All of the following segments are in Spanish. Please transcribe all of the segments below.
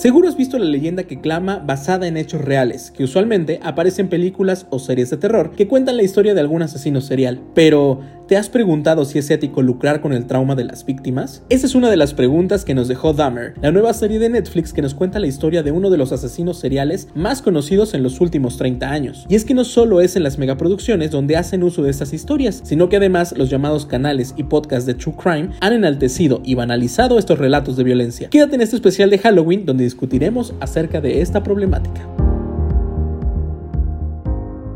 Seguro has visto la leyenda que clama basada en hechos reales, que usualmente aparece en películas o series de terror que cuentan la historia de algún asesino serial. Pero, ¿te has preguntado si es ético lucrar con el trauma de las víctimas? Esa es una de las preguntas que nos dejó Dahmer, la nueva serie de Netflix que nos cuenta la historia de uno de los asesinos seriales más conocidos en los últimos 30 años. Y es que no solo es en las megaproducciones donde hacen uso de estas historias, sino que además los llamados canales y podcasts de True Crime han enaltecido y banalizado estos relatos de violencia. Quédate en este especial de Halloween donde discutiremos acerca de esta problemática.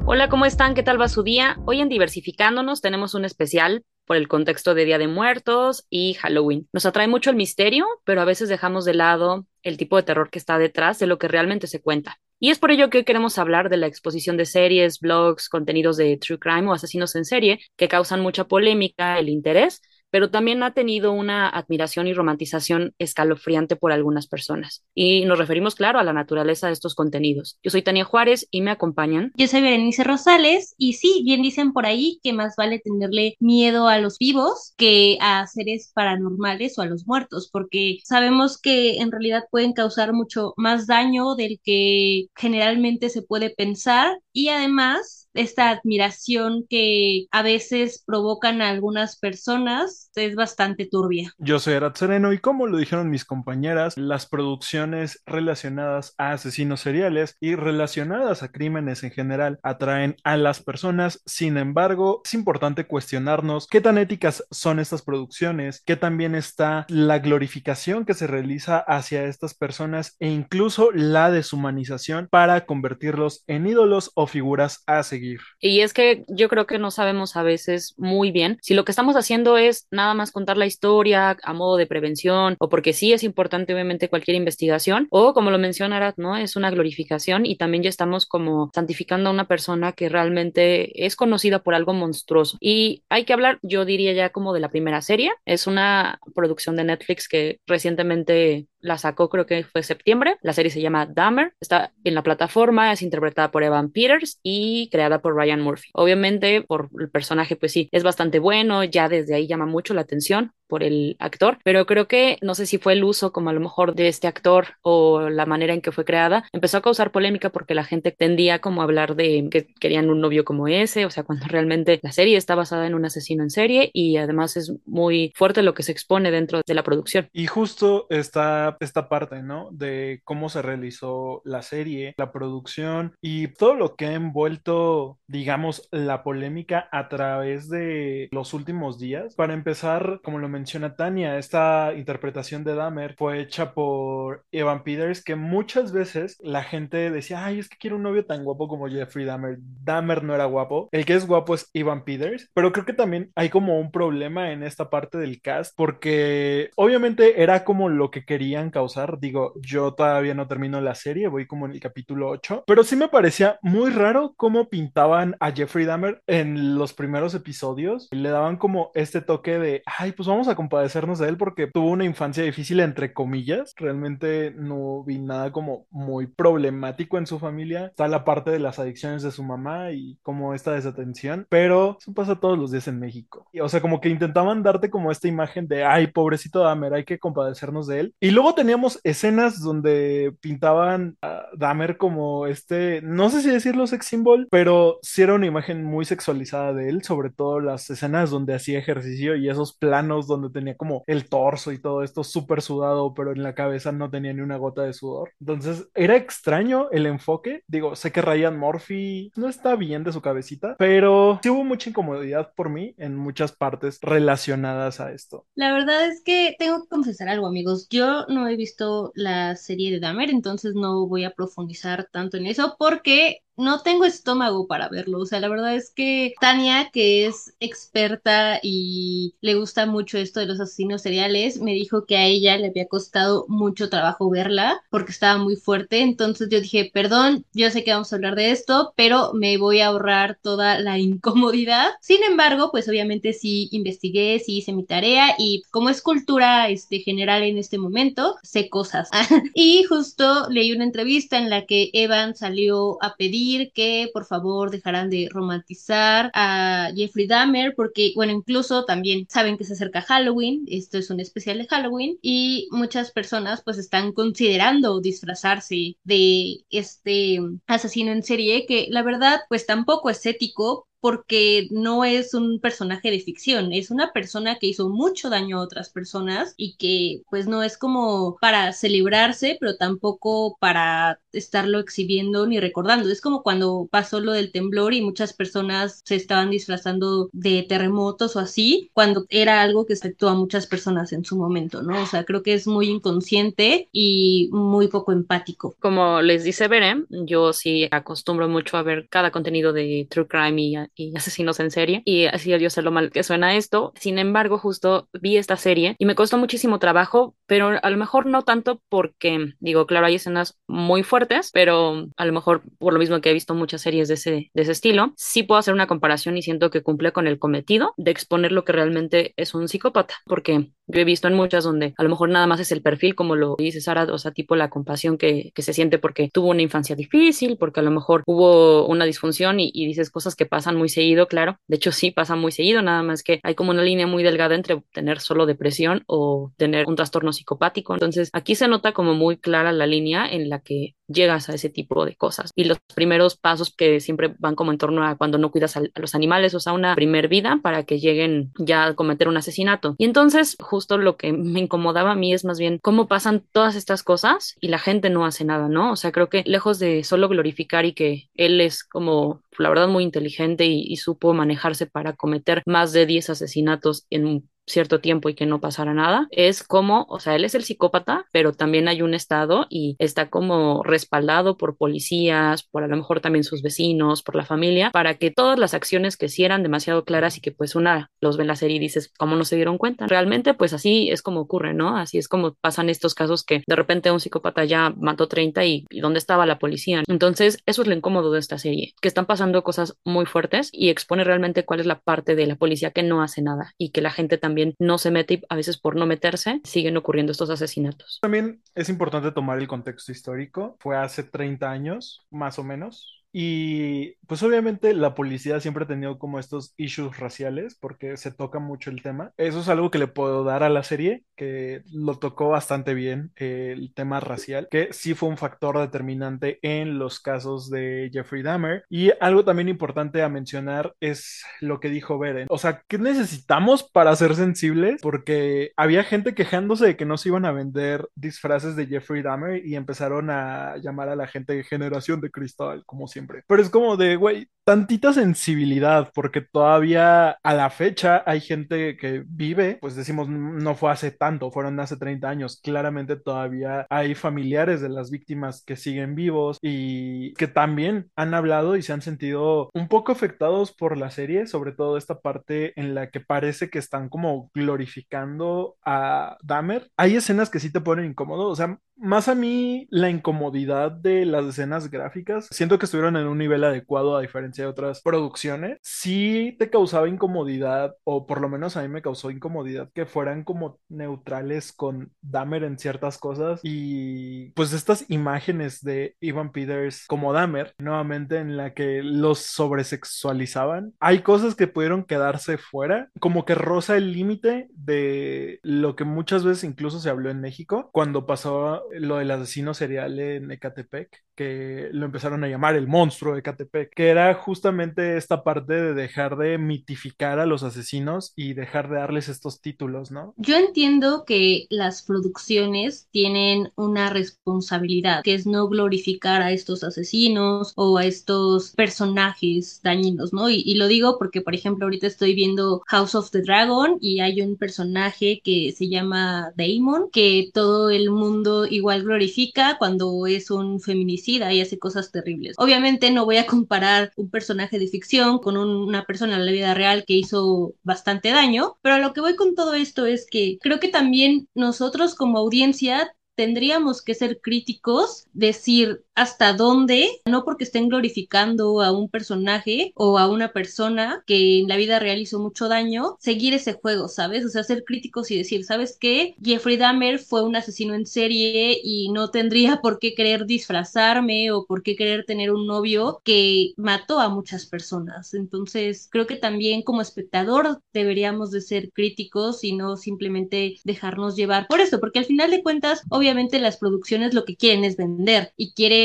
Hola, ¿cómo están? ¿Qué tal va su día? Hoy en Diversificándonos tenemos un especial por el contexto de Día de Muertos y Halloween. Nos atrae mucho el misterio, pero a veces dejamos de lado el tipo de terror que está detrás de lo que realmente se cuenta. Y es por ello que hoy queremos hablar de la exposición de series, blogs, contenidos de true crime o asesinos en serie que causan mucha polémica, el interés, pero también ha tenido una admiración y romantización escalofriante por algunas personas. Y nos referimos, claro, a la naturaleza de estos contenidos. Yo soy Tania Juárez y me acompañan. Yo soy Berenice Rosales y sí, bien dicen por ahí que más vale tenerle miedo a los vivos que a seres paranormales o a los muertos, porque sabemos que en realidad pueden causar mucho más daño del que generalmente se puede pensar y además esta admiración que a veces provocan a algunas personas es bastante turbia. Yo soy Arad Sereno y como lo dijeron mis compañeras, las producciones relacionadas a asesinos seriales y relacionadas a crímenes en general atraen a las personas. Sin embargo, es importante cuestionarnos qué tan éticas son estas producciones, qué también está la glorificación que se realiza hacia estas personas e incluso la deshumanización para convertirlos en ídolos o figuras a seguir y es que yo creo que no sabemos a veces muy bien si lo que estamos haciendo es nada más contar la historia a modo de prevención o porque sí es importante obviamente cualquier investigación o como lo menciona Arat, ¿no? Es una glorificación y también ya estamos como santificando a una persona que realmente es conocida por algo monstruoso. Y hay que hablar, yo diría ya como de la primera serie. Es una producción de Netflix que recientemente la sacó creo que fue septiembre. La serie se llama Dahmer, está en la plataforma, es interpretada por Evan Peters y creada por Ryan Murphy. Obviamente por el personaje pues sí, es bastante bueno, ya desde ahí llama mucho la atención por el actor, pero creo que no sé si fue el uso como a lo mejor de este actor o la manera en que fue creada, empezó a causar polémica porque la gente tendía como a hablar de que querían un novio como ese, o sea, cuando realmente la serie está basada en un asesino en serie y además es muy fuerte lo que se expone dentro de la producción. Y justo está esta parte, ¿no? De cómo se realizó la serie, la producción y todo lo que ha envuelto, digamos, la polémica a través de los últimos días. Para empezar, como lo menciona Tania, esta interpretación de Dahmer fue hecha por Evan Peters, que muchas veces la gente decía, ay, es que quiero un novio tan guapo como Jeffrey Dahmer. Dahmer no era guapo, el que es guapo es Evan Peters, pero creo que también hay como un problema en esta parte del cast, porque obviamente era como lo que querían causar, digo, yo todavía no termino la serie, voy como en el capítulo 8, pero sí me parecía muy raro cómo pintaban a Jeffrey Dahmer en los primeros episodios, le daban como este toque de, ay, pues vamos a compadecernos de él porque tuvo una infancia difícil, entre comillas. Realmente no vi nada como muy problemático en su familia. Está la parte de las adicciones de su mamá y como esta desatención, pero eso pasa todos los días en México. Y, o sea, como que intentaban darte como esta imagen de, ay, pobrecito Dahmer, hay que compadecernos de él. Y luego teníamos escenas donde pintaban a Dahmer como este, no sé si decirlo sex symbol, pero sí era una imagen muy sexualizada de él, sobre todo las escenas donde hacía ejercicio y esos planos donde tenía como el torso y todo esto súper sudado, pero en la cabeza no tenía ni una gota de sudor. Entonces era extraño el enfoque. Digo, sé que Ryan Murphy no está bien de su cabecita, pero sí hubo mucha incomodidad por mí en muchas partes relacionadas a esto. La verdad es que tengo que confesar algo, amigos. Yo no he visto la serie de Dahmer, entonces no voy a profundizar tanto en eso porque no tengo estómago para verlo. O sea, la verdad es que Tania, que es experta y le gusta mucho esto de los asesinos seriales, me dijo que a ella le había costado mucho trabajo verla porque estaba muy fuerte. Entonces yo dije, perdón, yo sé que vamos a hablar de esto, pero me voy a ahorrar toda la incomodidad. Sin embargo, pues obviamente sí investigué, sí hice mi tarea y como es cultura este, general en este momento, sé cosas. y justo leí una entrevista en la que Evan salió a pedir que por favor dejaran de romantizar a Jeffrey Dahmer porque, bueno, incluso también saben que se acerca Halloween, esto es un especial de Halloween y muchas personas pues están considerando disfrazarse de este asesino en serie que la verdad pues tampoco es ético porque no es un personaje de ficción, es una persona que hizo mucho daño a otras personas y que pues no es como para celebrarse, pero tampoco para estarlo exhibiendo ni recordando. Es como cuando pasó lo del temblor y muchas personas se estaban disfrazando de terremotos o así, cuando era algo que afectó a muchas personas en su momento, ¿no? O sea, creo que es muy inconsciente y muy poco empático. Como les dice Beren, yo sí acostumbro mucho a ver cada contenido de True Crime y y asesinos en serie. Y así yo sé lo mal que suena esto. Sin embargo, justo vi esta serie y me costó muchísimo trabajo, pero a lo mejor no tanto porque, digo, claro, hay escenas muy fuertes, pero a lo mejor por lo mismo que he visto muchas series de ese, de ese estilo, sí puedo hacer una comparación y siento que cumple con el cometido de exponer lo que realmente es un psicópata, porque yo he visto en muchas donde a lo mejor nada más es el perfil, como lo dice Sara, o sea, tipo la compasión que, que se siente porque tuvo una infancia difícil, porque a lo mejor hubo una disfunción y, y dices cosas que pasan muy seguido, claro. De hecho, sí pasa muy seguido, nada más que hay como una línea muy delgada entre tener solo depresión o tener un trastorno psicopático. Entonces, aquí se nota como muy clara la línea en la que llegas a ese tipo de cosas. Y los primeros pasos que siempre van como en torno a cuando no cuidas a, los animales, o sea, una primer vida para que lleguen ya a cometer un asesinato. Y entonces, justo lo que me incomodaba a mí es más bien cómo pasan todas estas cosas y la gente no hace nada, ¿no? O sea, creo que lejos de solo glorificar y que él es como la verdad muy inteligente y, supo manejarse para cometer más de 10 asesinatos en cierto tiempo y que no pasara nada, es como, o sea, él es el psicópata, pero también hay un Estado y está como respaldado por policías, por a lo mejor también sus vecinos, por la familia, para que todas las acciones que sí eran demasiado claras y que pues una los ve en la serie y dices, ¿cómo no se dieron cuenta? Realmente pues así es como ocurre, ¿no? Así es como pasan estos casos que de repente un psicópata ya mató 30 y, y ¿dónde estaba la policía? Entonces, eso es lo incómodo de esta serie, que están pasando cosas muy fuertes y expone realmente cuál es la parte de la policía que no hace nada y que la gente también también no se mete y a veces por no meterse siguen ocurriendo estos asesinatos. También es importante tomar el contexto histórico. Fue hace 30 años, más o menos, y pues obviamente la policía siempre ha tenido como estos issues raciales porque se toca mucho el tema. Eso es algo que le puedo dar a la serie, que lo tocó bastante bien el tema racial, que sí fue un factor determinante en los casos de Jeffrey Dahmer. Y algo también importante a mencionar es lo que dijo Beren. O sea, ¿qué necesitamos para ser sensibles? Porque había gente quejándose de que no se iban a vender disfraces de Jeffrey Dahmer y empezaron a llamar a la gente generación de cristal, como siempre pero es como de, güey, tantita sensibilidad, porque todavía a la fecha hay gente que vive, pues decimos, no fue hace tanto, fueron hace 30 años. Claramente todavía hay familiares de las víctimas que siguen vivos y que también han hablado y se han sentido un poco afectados por la serie, sobre todo esta parte en la que parece que están como glorificando a Dahmer. Hay escenas que sí te ponen incómodo, o sea, más a mí la incomodidad de las escenas gráficas, siento que estuvieron en un nivel adecuado a diferencia de otras producciones. Sí te causaba incomodidad, o por lo menos a mí me causó incomodidad que fueran como neutrales con Dahmer en ciertas cosas y pues estas imágenes de Ivan Peters como Dahmer, nuevamente en la que los sobresexualizaban. Hay cosas que pudieron quedarse fuera, como que roza el límite de lo que muchas veces incluso se habló en México cuando pasó lo del asesino serial en Ecatepec, que lo empezaron a llamar el monstruo de Ecatepec, que era justamente esta parte de dejar de mitificar a los asesinos y dejar de darles estos títulos, ¿no? Yo entiendo que las producciones tienen una responsabilidad, que es no glorificar a estos asesinos o a estos personajes dañinos, ¿no? Y, y lo digo porque, por ejemplo, ahorita estoy viendo House of the Dragon y hay un personaje que se llama Damon, que todo el mundo igual glorifica cuando es un feminista y hace cosas terribles. Obviamente no voy a comparar un personaje de ficción con una persona en la vida real que hizo bastante daño, pero a lo que voy con todo esto es que creo que también nosotros como audiencia tendríamos que ser críticos, decir hasta dónde, no porque estén glorificando a un personaje o a una persona que en la vida real hizo mucho daño, seguir ese juego, ¿sabes? O sea, ser críticos y decir, ¿sabes qué? Jeffrey Dahmer fue un asesino en serie y no tendría por qué querer disfrazarme o por qué querer tener un novio que mató a muchas personas. Entonces, creo que también como espectador deberíamos de ser críticos y no simplemente dejarnos llevar por eso, porque al final de cuentas, obviamente las producciones lo que quieren es vender y quieren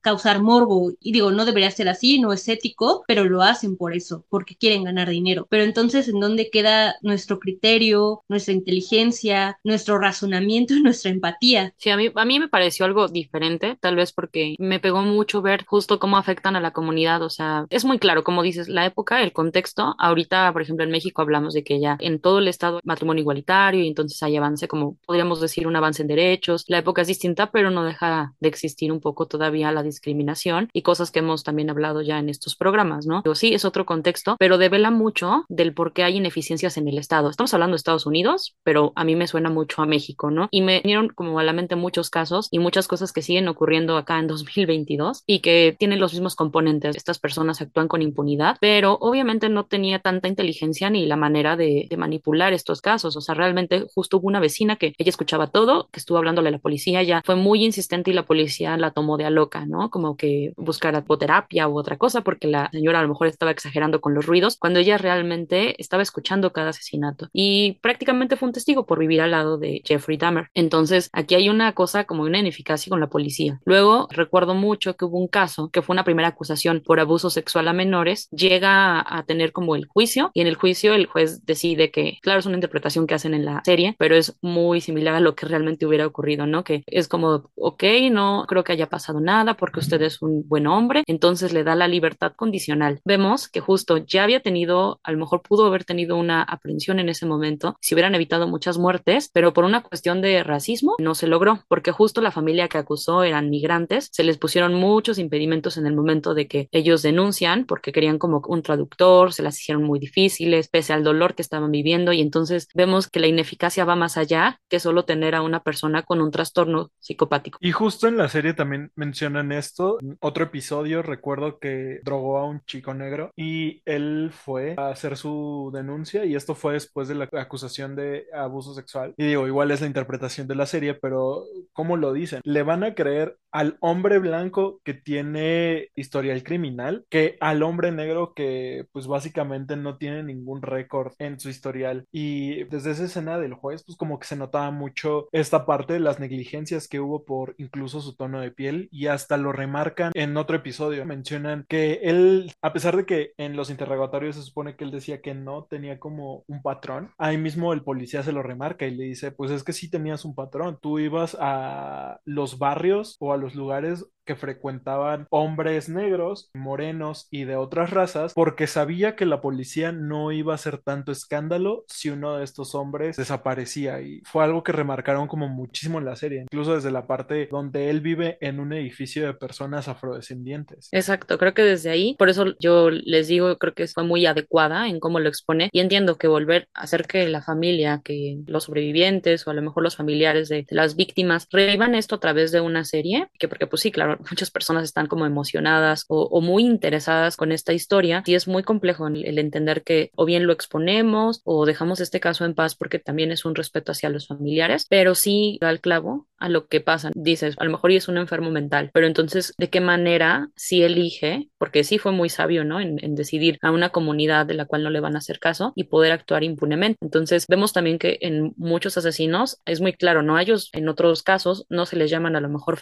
causar morbo. Y digo, no debería ser así, no es ético, pero lo hacen por eso, porque quieren ganar dinero. Pero entonces, ¿en dónde queda nuestro criterio, nuestra inteligencia, nuestro razonamiento y nuestra empatía? Sí, a mí, a mí me pareció algo diferente, tal vez porque me pegó mucho ver justo cómo afectan a la comunidad. O sea, es muy claro, como dices, la época, el contexto. Ahorita, por ejemplo, en México hablamos de que ya en todo el estado matrimonio igualitario y entonces hay avance, como podríamos decir, un avance en derechos la época es distinta, pero no deja de existir un poco todavía la discriminación y cosas que hemos también hablado ya en estos programas, ¿no? Digo, sí, es otro contexto, pero devela mucho del por qué hay ineficiencias en el Estado. Estamos hablando de Estados Unidos, pero a mí me suena mucho a México, ¿no? Y me vinieron como a la mente muchos casos y muchas cosas que siguen ocurriendo acá en 2022 y que tienen los mismos componentes. Estas personas actúan con impunidad, pero obviamente no tenía tanta inteligencia ni la manera de, de manipular estos casos. O sea, realmente justo hubo una vecina que ella escuchaba todo, que estuvo hablando la policía ya fue muy insistente y la policía la tomó de loca, ¿no? Como que buscara terapia u otra cosa porque la señora a lo mejor estaba exagerando con los ruidos cuando ella realmente estaba escuchando cada asesinato y prácticamente fue un testigo por vivir al lado de Jeffrey Dahmer. Entonces, aquí hay una cosa como una ineficacia con la policía. Luego, recuerdo mucho que hubo un caso que fue una primera acusación por abuso sexual a menores, llega a tener como el juicio y en el juicio el juez decide que, claro, es una interpretación que hacen en la serie, pero es muy similar a lo que realmente hubiera ocurrido ¿no? Que es como, ok, no creo que haya pasado nada porque usted es un buen hombre, entonces le da la libertad condicional. Vemos que justo ya había tenido, a lo mejor pudo haber tenido una aprehensión en ese momento, si hubieran evitado muchas muertes, pero por una cuestión de racismo no se logró, porque justo la familia que acusó eran migrantes, se les pusieron muchos impedimentos en el momento de que ellos denuncian porque querían como un traductor, se las hicieron muy difíciles, pese al dolor que estaban viviendo, y entonces vemos que la ineficacia va más allá que solo tener a una persona con un trastorno psicopático. Y justo en la serie también mencionan esto. Otro episodio recuerdo que drogó a un chico negro y él fue a hacer su denuncia y esto fue después de la acusación de abuso sexual. Y digo, igual es la interpretación de la serie, pero ¿cómo lo dicen? Le van a creer al hombre blanco que tiene historial criminal que al hombre negro que pues básicamente no tiene ningún récord en su historial. Y desde esa escena del juez pues como que se notaba mucho esta parte de las negligencias que hubo por incluso su tono de piel y hasta lo remarcan en otro episodio. Mencionan que él, a pesar de que en los interrogatorios se supone que él decía que no tenía como un patrón, ahí mismo el policía se lo remarca y le dice, pues es que sí tenías un patrón, tú ibas a los barrios o a los lugares que frecuentaban hombres negros, morenos y de otras razas, porque sabía que la policía no iba a hacer tanto escándalo si uno de estos hombres desaparecía. Y fue algo que remarcaron como muchísimo en la serie, incluso desde la parte donde él vive en un edificio de personas afrodescendientes. Exacto, creo que desde ahí, por eso yo les digo, creo que fue muy adecuada en cómo lo expone y entiendo que volver a hacer que la familia, que los sobrevivientes o a lo mejor los familiares de, las víctimas revivan esto a través de una serie, que porque pues sí, claro, muchas personas están como emocionadas o, muy interesadas con esta historia y es muy complejo el, entender que o bien lo exponemos o dejamos este caso en paz porque también es un respeto hacia los familiares, pero sí da el clavo a lo que pasa. Dices, a lo mejor es un enfermo mental, pero entonces, ¿de qué manera si elige? Porque sí fue muy sabio, ¿no? En, en decidir a una comunidad de la cual no le van a hacer caso y poder actuar impunemente. Entonces, vemos también que en muchos asesinos es muy claro, ¿no? A ellos en otros casos no se les llaman a lo mejor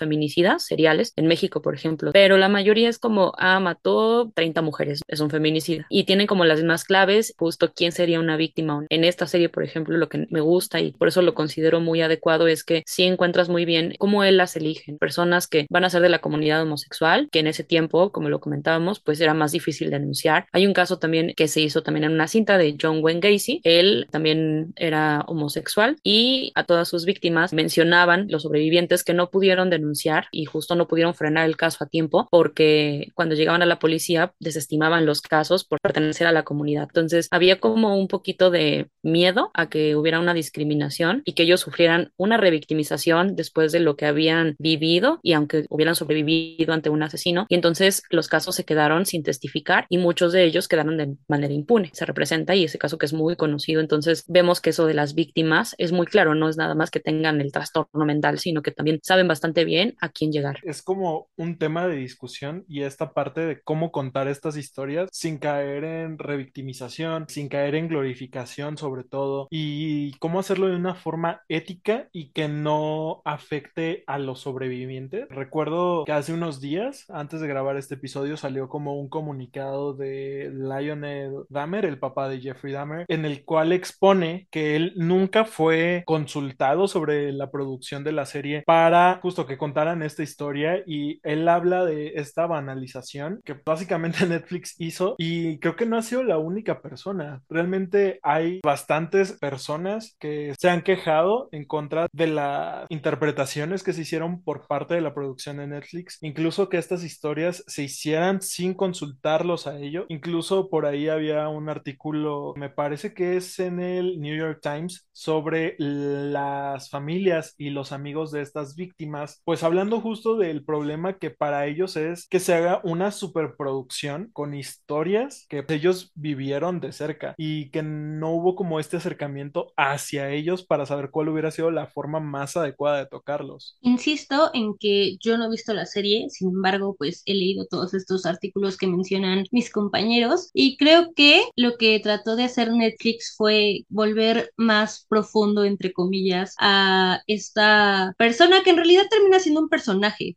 seriales, en México, por ejemplo, pero la mayoría es como, ah, mató 30 mujeres, es un feminicida. Y tienen como las mismas claves, justo quién sería una víctima. En esta serie, por ejemplo, lo que me gusta y por eso lo considero muy adecuado es que sí encuentras muy bien cómo él las elige. Personas que van a ser de la comunidad homosexual, que en ese tiempo, como lo comentábamos, pues era más difícil denunciar. Hay un caso también que se hizo también en una cinta de John Wayne Gacy. Él también era homosexual y a todas sus víctimas mencionaban los sobrevivientes que no pudieron denunciar y justo no pudieron frenar el caso a tiempo porque cuando llegaban a la policía desestimaban los casos por pertenecer a la comunidad. Entonces había como un poquito de miedo a que hubiera una discriminación y que ellos sufrieran una revictimización después de lo que habían vivido y aunque hubieran sobrevivido ante un asesino. Y entonces los casos se quedaron sin testificar y muchos de ellos quedaron de manera impune. Se representa y ese caso que es muy conocido. Entonces vemos que eso de las víctimas es muy claro, no es nada más que tengan el trastorno mental, sino que también saben bastante bien a quién llegar. Es como un tema de discusión y esta parte de cómo contar estas historias sin caer en revictimización, sin caer en glorificación sobre todo y cómo hacerlo de una forma ética y que no afecte a los sobrevivientes. Recuerdo que hace unos días, antes de grabar este episodio, salió como un comunicado de Lionel Dahmer, el papá de Jeffrey Dahmer, en el cual expone que él nunca fue consultado sobre la producción de la serie para justo que contaran esta historia y él habla de esta banalización que básicamente Netflix hizo y creo que no ha sido la única persona. Realmente hay bastantes personas que se han quejado en contra de las interpretaciones que se hicieron por parte de la producción de Netflix, incluso que estas historias se hicieran sin consultarlos a ellos. Incluso por ahí había un artículo, me parece que es en el New York Times, sobre las familias y los amigos de estas víctimas, pues hablando justo del problema que para ellos es que se haga una superproducción con historias que ellos vivieron de cerca y que no hubo como este acercamiento hacia ellos para saber cuál hubiera sido la forma más adecuada de tocarlos. Insisto en que yo no he visto la serie, sin embargo, pues he leído todos estos artículos que mencionan mis compañeros y creo que lo que trató de hacer Netflix fue volver más profundo, entre comillas, a esta persona que en realidad termina siendo un personaje,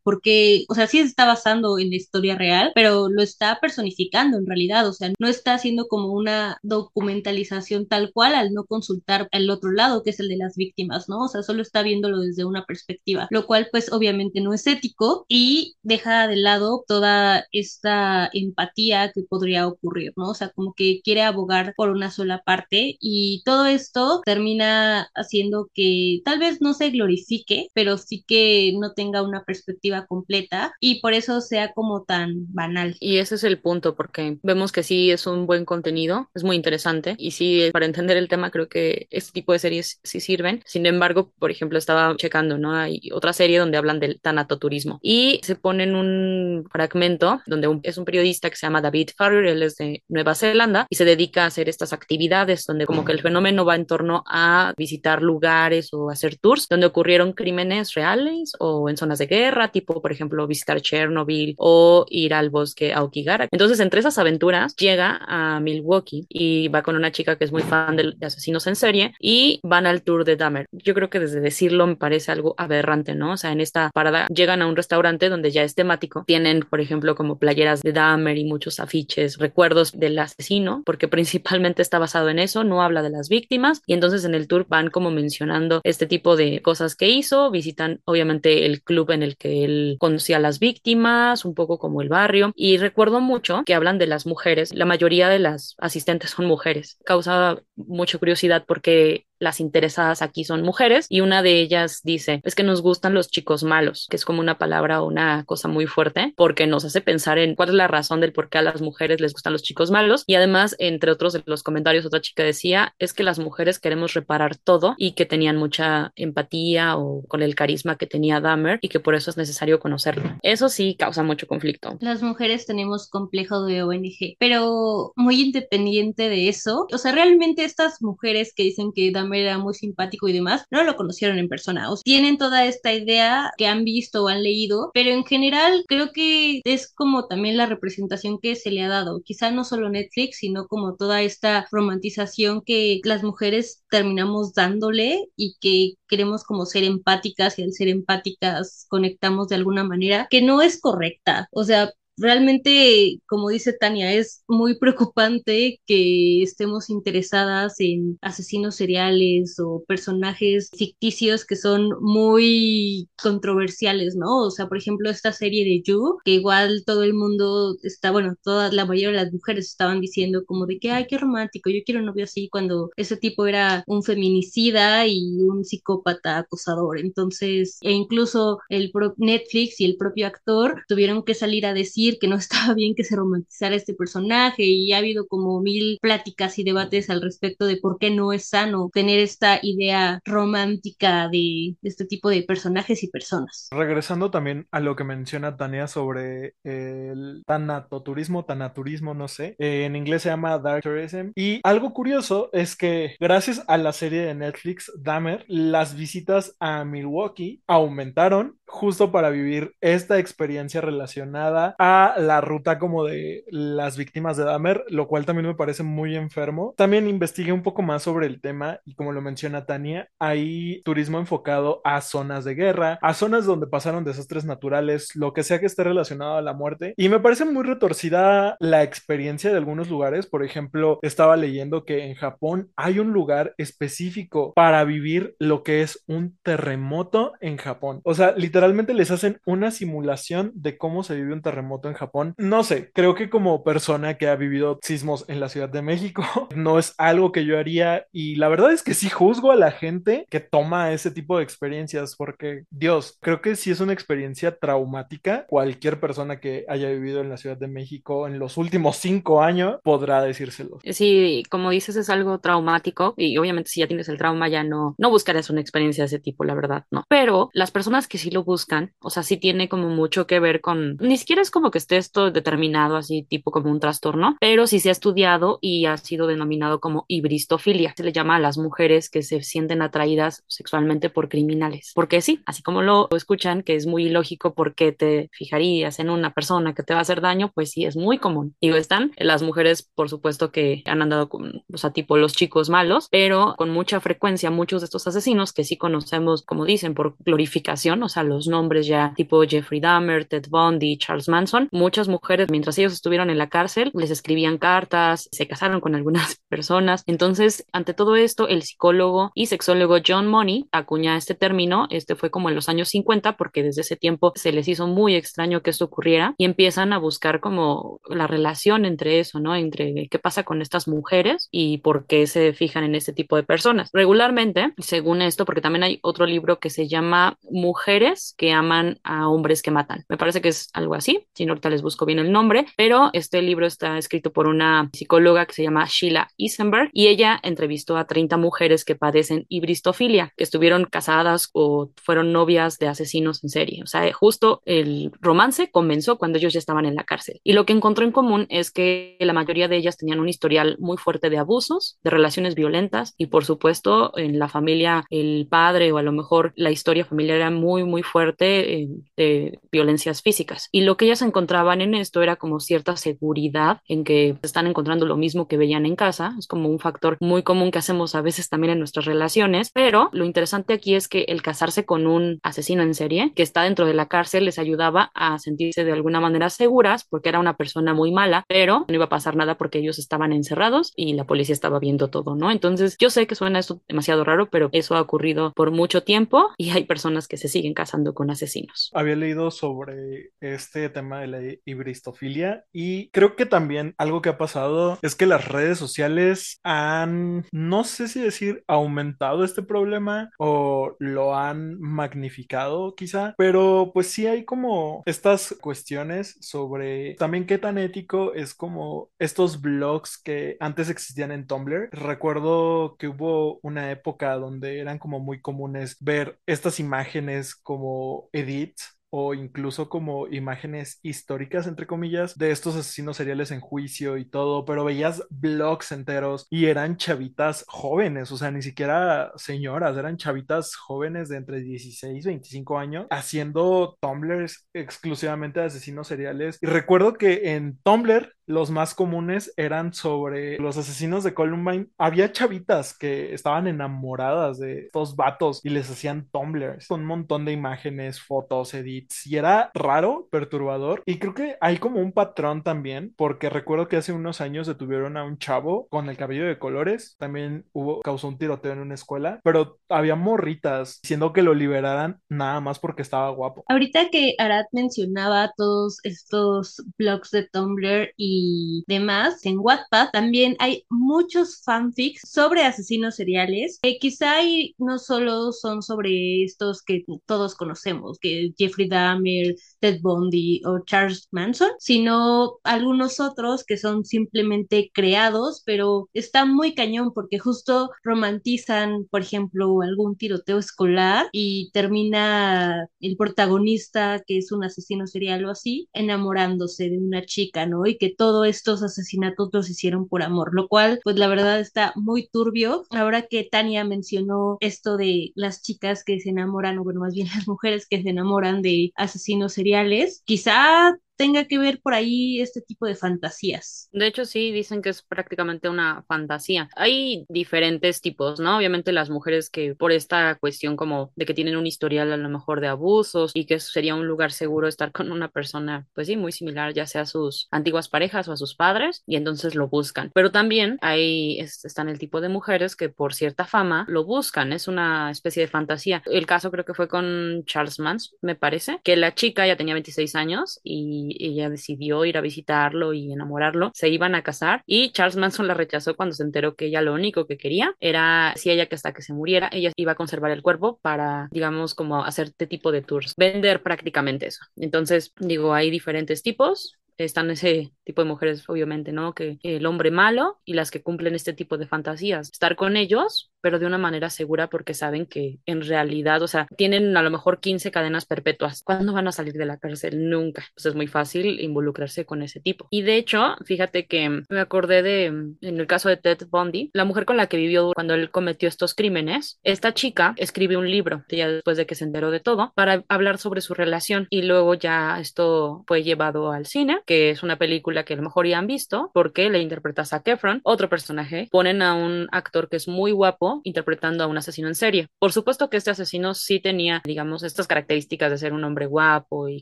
porque, o sea, sí se está basando en la historia real, pero lo está personificando en realidad, o sea, no está haciendo como una documentalización tal cual al no consultar al otro lado, que es el de las víctimas, ¿no? O sea, solo está viéndolo desde una perspectiva, lo cual pues obviamente no es ético y deja de lado toda esta empatía que podría ocurrir, ¿no? O sea, como que quiere abogar por una sola parte y todo esto termina haciendo que tal vez no se glorifique, pero sí que no tenga una perspectiva completa y por eso sea como tan banal. Y ese es el punto, porque vemos que sí es un buen contenido, es muy interesante y sí, para entender el tema creo que este tipo de series sí sirven. Sin embargo, por ejemplo, estaba checando, ¿no? Hay otra serie donde hablan del tanatoturismo y se ponen un fragmento donde es un periodista que se llama David Farrer, él es de Nueva Zelanda y se dedica a hacer estas actividades donde como que el fenómeno va en torno a visitar lugares o hacer tours donde ocurrieron crímenes reales o en zonas guerra, tipo por ejemplo visitar Chernobyl o ir al bosque Aokigara. Entonces, entre esas aventuras llega a Milwaukee y va con una chica que es muy fan de, de asesinos en serie y van al tour de Dahmer. Yo creo que desde decirlo me parece algo aberrante, ¿no? O sea, en esta parada llegan a un restaurante donde ya es temático, tienen por ejemplo como playeras de Dahmer y muchos afiches, recuerdos del asesino, porque principalmente está basado en eso, no habla de las víctimas y entonces en el tour van como mencionando este tipo de cosas que hizo, visitan obviamente el club en el que él conocía a las víctimas, un poco como el barrio. Y recuerdo mucho que hablan de las mujeres, la mayoría de las asistentes son mujeres, causa mucha curiosidad porque las interesadas aquí son mujeres y una de ellas dice, es que nos gustan los chicos malos, que es como una palabra o una cosa muy fuerte, porque nos hace pensar en cuál es la razón del por qué a las mujeres les gustan los chicos malos. Y además, entre otros de los comentarios, otra chica decía, es que las mujeres queremos reparar todo y que tenían mucha empatía o con el carisma que tenía Dahmer y que por eso es necesario conocerlo. Eso sí causa mucho conflicto. Las mujeres tenemos complejo de ONG, pero muy independiente de eso, o sea, realmente estas mujeres que dicen que Dahmer era muy simpático y demás, no lo conocieron en persona. O tienen toda esta idea que han visto o han leído, pero en general creo que es como también la representación que se le ha dado. Quizá no solo Netflix, sino como toda esta romantización que las mujeres terminamos dándole y que queremos como ser empáticas y al ser empáticas conectamos de alguna manera que no es correcta. O sea, realmente, como dice Tania, es muy preocupante que estemos interesadas en asesinos seriales o personajes ficticios que son muy controversiales, ¿no? O sea, por ejemplo, esta serie de You, que igual todo el mundo está, bueno, toda la mayoría de las mujeres estaban diciendo como de que, ay, qué romántico, yo quiero un novio así cuando ese tipo era un feminicida y un psicópata acosador. Entonces, e incluso el Netflix y el propio actor tuvieron que salir a decir que no estaba bien que se romantizara este personaje y ha habido como mil pláticas y debates al respecto de por qué no es sano tener esta idea romántica de este tipo de personajes y personas. Regresando también a lo que menciona Tania sobre el tanatoturismo, tanaturismo, no sé, eh, en inglés se llama Dark Tourism. Y algo curioso es que gracias a la serie de Netflix Dahmer, las visitas a Milwaukee aumentaron justo para vivir esta experiencia relacionada a la ruta como de las víctimas de Dahmer, lo cual también me parece muy enfermo. También investigué un poco más sobre el tema y como lo menciona Tania, hay turismo enfocado a zonas de guerra, a zonas donde pasaron desastres naturales, lo que sea que esté relacionado a la muerte. Y me parece muy retorcida la experiencia de algunos lugares. Por ejemplo, estaba leyendo que en Japón hay un lugar específico para vivir lo que es un terremoto en Japón. O sea, literalmente literalmente les hacen una simulación de cómo se vive un terremoto en Japón. No sé, creo que como persona que ha vivido sismos en la Ciudad de México, no es algo que yo haría y la verdad es que sí juzgo a la gente que toma ese tipo de experiencias porque, Dios, creo que si es una experiencia traumática. Cualquier persona que haya vivido en la Ciudad de México en los últimos cinco años podrá decírselo. Sí, como dices, es algo traumático y obviamente si ya tienes el trauma ya no, no buscarás una experiencia de ese tipo, la verdad, no. Pero las personas que sí lo buscan, o sea, sí tiene como mucho que ver con, ni siquiera es como que esté esto determinado así, tipo como un trastorno, pero sí se ha estudiado y ha sido denominado como hibristofilia. Se le llama a las mujeres que se sienten atraídas sexualmente por criminales. Porque sí, así como lo escuchan, que es muy lógico porque te fijarías en una persona que te va a hacer daño, pues sí, es muy común. Digo, están las mujeres, por supuesto, que han andado con, o sea, tipo los chicos malos, pero con mucha frecuencia muchos de estos asesinos que sí conocemos, como dicen, por glorificación, o sea, los nombres ya tipo Jeffrey Dahmer, Ted Bundy, Charles Manson, muchas mujeres mientras ellos estuvieron en la cárcel les escribían cartas, se casaron con algunas personas. Entonces, ante todo esto, el psicólogo y sexólogo John Money acuña este término, este fue como en los años 50 porque desde ese tiempo se les hizo muy extraño que esto ocurriera y empiezan a buscar como la relación entre eso, ¿no? Entre qué pasa con estas mujeres y por qué se fijan en este tipo de personas. Regularmente, según esto, porque también hay otro libro que se llama Mujeres que aman a hombres que matan. Me parece que es algo así, si no ahorita les busco bien el nombre, pero este libro está escrito por una psicóloga que se llama Sheila Isenberg y ella entrevistó a 30 mujeres que padecen hibristofilia, que estuvieron casadas o fueron novias de asesinos en serie. O sea, justo el romance comenzó cuando ellos ya estaban en la cárcel. Y lo que encontró en común es que la mayoría de ellas tenían un historial muy fuerte de abusos, de relaciones violentas y por supuesto en la familia el padre o a lo mejor la historia familiar era muy muy fuerte eh, de violencias físicas. Y lo que ellas encontraban en esto era como cierta seguridad en que están encontrando lo mismo que veían en casa. Es como un factor muy común que hacemos a veces también en nuestras relaciones. Pero lo interesante aquí es que el casarse con un asesino en serie que está dentro de la cárcel les ayudaba a sentirse de alguna manera seguras porque era una persona muy mala, pero no iba a pasar nada porque ellos estaban encerrados y la policía estaba viendo todo, ¿no? Entonces yo sé que suena esto demasiado raro, pero eso ha ocurrido por mucho tiempo y hay personas que se siguen casando con asesinos. Había leído sobre este tema de la hibristofilia y creo que también algo que ha pasado es que las redes sociales han, no sé si decir, aumentado este problema o lo han magnificado quizá, pero pues sí hay como estas cuestiones sobre también qué tan ético es como estos blogs que antes existían en Tumblr. Recuerdo que hubo una época donde eran como muy comunes ver estas imágenes como edits o incluso como imágenes históricas, entre comillas, de estos asesinos seriales en juicio y todo, pero veías blogs enteros y eran chavitas jóvenes, o sea, ni siquiera señoras, eran chavitas jóvenes de entre 16 y 25 años haciendo tumblers exclusivamente de asesinos seriales. Y recuerdo que en Tumblr los más comunes eran sobre los asesinos de Columbine. Había chavitas que estaban enamoradas de estos vatos y les hacían tumblers con un montón de imágenes, fotos, edits. Y era raro, perturbador. Y creo que hay como un patrón también, porque recuerdo que hace unos años detuvieron a un chavo con el cabello de colores. También hubo, causó un tiroteo en una escuela, pero había morritas diciendo que lo liberaran nada más porque estaba guapo. Ahorita que Arad mencionaba todos estos blogs de Tumblr y demás, en Wattpad también hay muchos fanfics sobre asesinos seriales que quizá no solo son sobre estos que todos conocemos, que Jeffrey Dahmer, Ted Bundy o Charles Manson, sino algunos otros que son simplemente creados, pero está muy cañón porque justo romantizan, por ejemplo, algún tiroteo escolar y termina el protagonista, que es un asesino serial o así, enamorándose de una chica, ¿no? Y que todos estos asesinatos los hicieron por amor, lo cual, pues la verdad está muy turbio. Ahora que Tania mencionó esto de las chicas que se enamoran, o bueno, más bien las mujeres que se enamoran de asesinos seriales, quizá tenga que ver por ahí este tipo de fantasías. De hecho, sí, dicen que es prácticamente una fantasía. Hay diferentes tipos, ¿no? Obviamente las mujeres que por esta cuestión como de que tienen un historial a lo mejor de abusos y que sería un lugar seguro estar con una persona, pues sí, muy similar, ya sea a sus antiguas parejas o a sus padres, y entonces lo buscan. Pero también hay, están el tipo de mujeres que por cierta fama lo buscan, es una especie de fantasía. El caso creo que fue con Charles Mans, me parece, que la chica ya tenía 26 años y ella decidió ir a visitarlo y enamorarlo. Se iban a casar y Charles Manson la rechazó cuando se enteró que ella lo único que quería era si ella que hasta que se muriera, ella iba a conservar el cuerpo para, digamos, como hacer este tipo de tours, vender prácticamente eso. Entonces, digo, hay diferentes tipos están ese tipo de mujeres, obviamente, ¿no? Que el hombre malo y las que cumplen este tipo de fantasías. Estar con ellos, pero de una manera segura porque saben que en realidad, o sea, tienen a lo mejor 15 cadenas perpetuas. ¿Cuándo van a salir de la cárcel? Nunca. Pues es muy fácil involucrarse con ese tipo. Y de hecho, fíjate que me acordé de, en el caso de Ted Bundy, la mujer con la que vivió cuando él cometió estos crímenes, esta chica escribe un libro, ya después de que se enteró de todo, para hablar sobre su relación. Y luego ya esto fue llevado al cine, que es una película que a lo mejor ya han visto, porque le interpreta a Zac Efron, otro personaje. Ponen a un actor que es muy guapo interpretando a un asesino en serie. Por supuesto que este asesino sí tenía, digamos, estas características de ser un hombre guapo y